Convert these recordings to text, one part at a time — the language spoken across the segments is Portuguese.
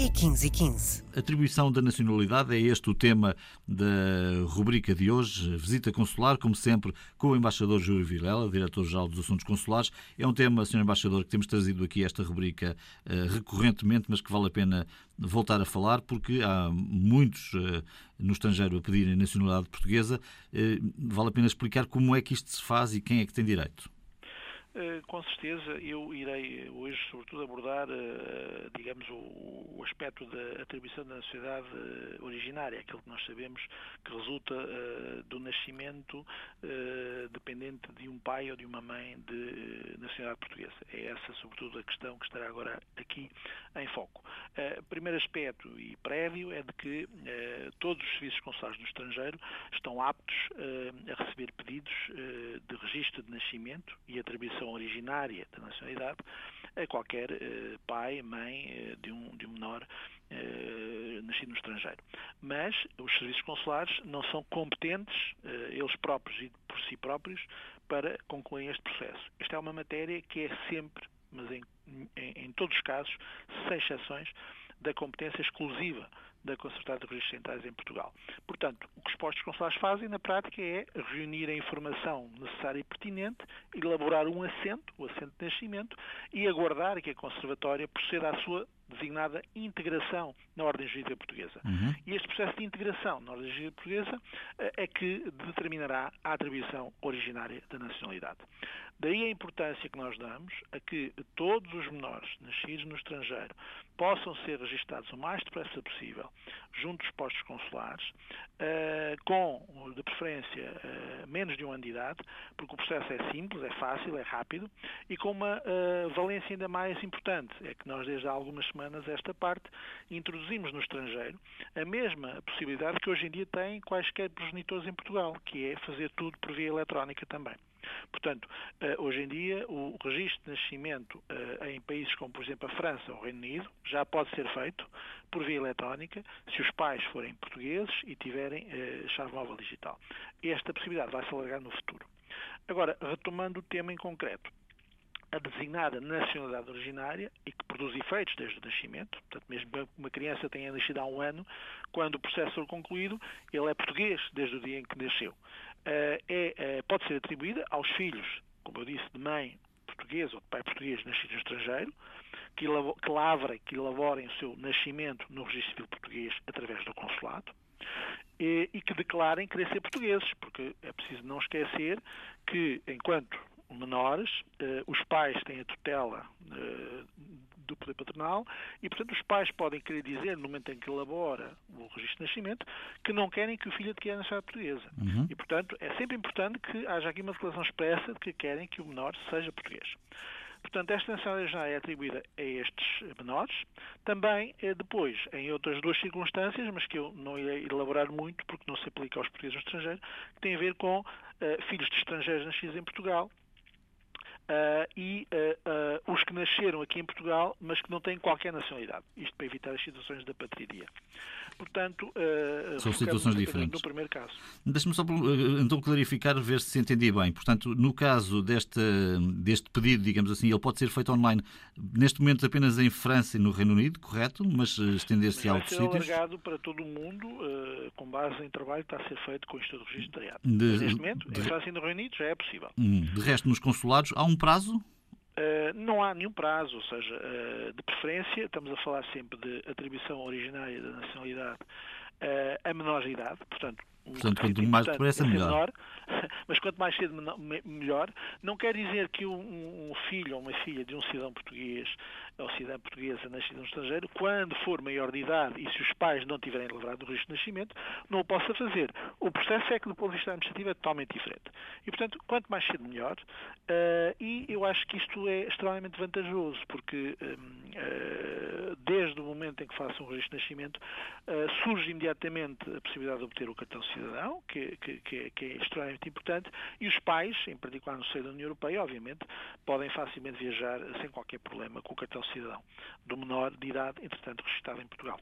e 15 e 15. Atribuição da nacionalidade é este o tema da rubrica de hoje. Visita consular, como sempre, com o embaixador Júlio Vilela, diretor-geral dos Assuntos Consulares. É um tema, Sr. Embaixador, que temos trazido aqui esta rubrica uh, recorrentemente, mas que vale a pena voltar a falar, porque há muitos uh, no estrangeiro a pedirem nacionalidade portuguesa. Uh, vale a pena explicar como é que isto se faz e quem é que tem direito. Eh, com certeza eu irei hoje, sobretudo, abordar, eh, digamos, o aspecto da atribuição da nacionalidade eh, originária, aquilo que nós sabemos que resulta do nascimento dependente de um pai ou de uma mãe de nacionalidade portuguesa. É essa, sobretudo, a questão que estará agora aqui em foco. Primeiro aspecto e prévio é de que todos os serviços consulares no estrangeiro estão aptos a receber pedidos de registro de nascimento e atribuição originária da nacionalidade a qualquer eh, pai, mãe eh, de, um, de um menor eh, nascido no estrangeiro. Mas os serviços consulares não são competentes, eles próprios e por si próprios, para concluir este processo. Esta é uma matéria que é sempre, mas em, em, em todos os casos, sem exceções, da competência exclusiva da Concertada de Registros Centrais em Portugal. Portanto, o que os postos consulares fazem na prática é reunir a informação necessária e pertinente, elaborar um assento, o assento de nascimento, e aguardar que a Conservatória proceda à sua designada integração na ordem jurídica portuguesa. Uhum. E este processo de integração na ordem jurídica portuguesa eh, é que determinará a atribuição originária da nacionalidade. Daí a importância que nós damos a que todos os menores nascidos no estrangeiro possam ser registados o mais depressa possível junto dos postos consulares, uh, com, de preferência, uh, menos de um ano de idade, porque o processo é simples, é fácil, é rápido, e com uma valência ainda mais importante, é que nós desde há algumas semanas esta parte introduzimos no estrangeiro a mesma possibilidade que hoje em dia têm quaisquer progenitores em Portugal, que é fazer tudo por via eletrónica também. Portanto, hoje em dia, o registro de nascimento em países como, por exemplo, a França ou o Reino Unido já pode ser feito por via eletrónica se os pais forem portugueses e tiverem eh, chave móvel digital. Esta possibilidade vai se alargar no futuro. Agora, retomando o tema em concreto, a designada nacionalidade originária e que produz efeitos desde o nascimento, portanto, mesmo que uma criança tenha nascido há um ano, quando o processo for concluído, ele é português desde o dia em que nasceu. Eh, é, é, pode ser atribuída aos filhos, como eu disse, de mãe portuguesa ou de pai português nascido no estrangeiro, que, lavrem, que elaborem o seu nascimento no registro civil português através do consulado e, e que declarem querer ser portugueses, porque é preciso não esquecer que, enquanto menores, eh, os pais têm a tutela eh, do poder patronal e, portanto, os pais podem querer dizer, no momento em que elabora o registro de nascimento, que não querem que o filho adquira a nacionalidade portuguesa. Uhum. E, portanto, é sempre importante que haja aqui uma declaração expressa de que querem que o menor seja português. Portanto, esta nacionalidade já é atribuída a estes menores. Também, eh, depois, em outras duas circunstâncias, mas que eu não irei elaborar muito, porque não se aplica aos portugueses no estrangeiro, que tem a ver com uh, filhos de estrangeiros nascidos em Portugal Uh, e uh, os que nasceram aqui em Portugal, mas que não têm qualquer nacionalidade. Isto para evitar as situações da patria. Portanto, são situações diferentes. No primeiro caso. Deixe-me só então clarificar, ver se entendi bem. Portanto, no caso deste, deste pedido, digamos assim, ele pode ser feito online, neste momento apenas em França e no Reino Unido, correto? Mas estender-se a outros sítios? Vai ser alargado para todo o mundo, com base em trabalho que está a ser feito com o Estado Registro de, neste momento, de, em França e no Reino Unido já é possível. Hum, de resto, nos consulados, há um prazo? Uh, não há nenhum prazo, ou seja, uh, de preferência, estamos a falar sempre de atribuição originária da nacionalidade uh, a menores de idade, portanto, Portanto, quanto mais depressa, melhor. Mas quanto mais cedo, melhor. Não quer dizer que um, filho ou uma filha de um cidadão português ou cidadã portuguesa nascida no estrangeiro, quando for maior de idade e se os pais não tiverem lavrado o risco de nascimento, não o possa fazer. O processo é que, do ponto de vista administrativo, é totalmente diferente. E, portanto, quanto mais cedo, melhor. Uh, e eu acho que isto é extremamente vantajoso, porque uh, desde o momento em que façam o registro de nascimento, uh, surge imediatamente a possibilidade de obter o cartão cidadão, que, que, que, é, que, é, extremamente importante, e os pais, em particular no seio da União Europeia, obviamente, podem facilmente viajar sem qualquer problema com o cartão cidadão, do menor de idade, entretanto, registrado em Portugal.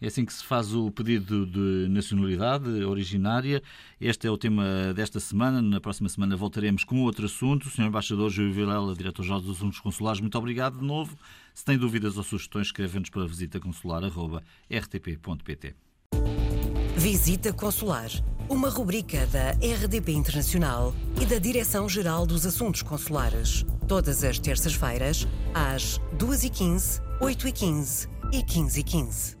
É assim que se faz o pedido de nacionalidade originária. Este é o tema desta semana. Na próxima semana voltaremos com outro assunto. O Sr. Embaixador Júlio Vilela, Diretor-Geral dos Assuntos Consulares, muito obrigado de novo. Se tem dúvidas ou sugestões, escreve-nos para visitaconsular.rtp.pt. Visita Consular, uma rubrica da RDP Internacional e da Direção-Geral dos Assuntos Consulares. Todas as terças-feiras, às 2h15, 8h15 e 15h15.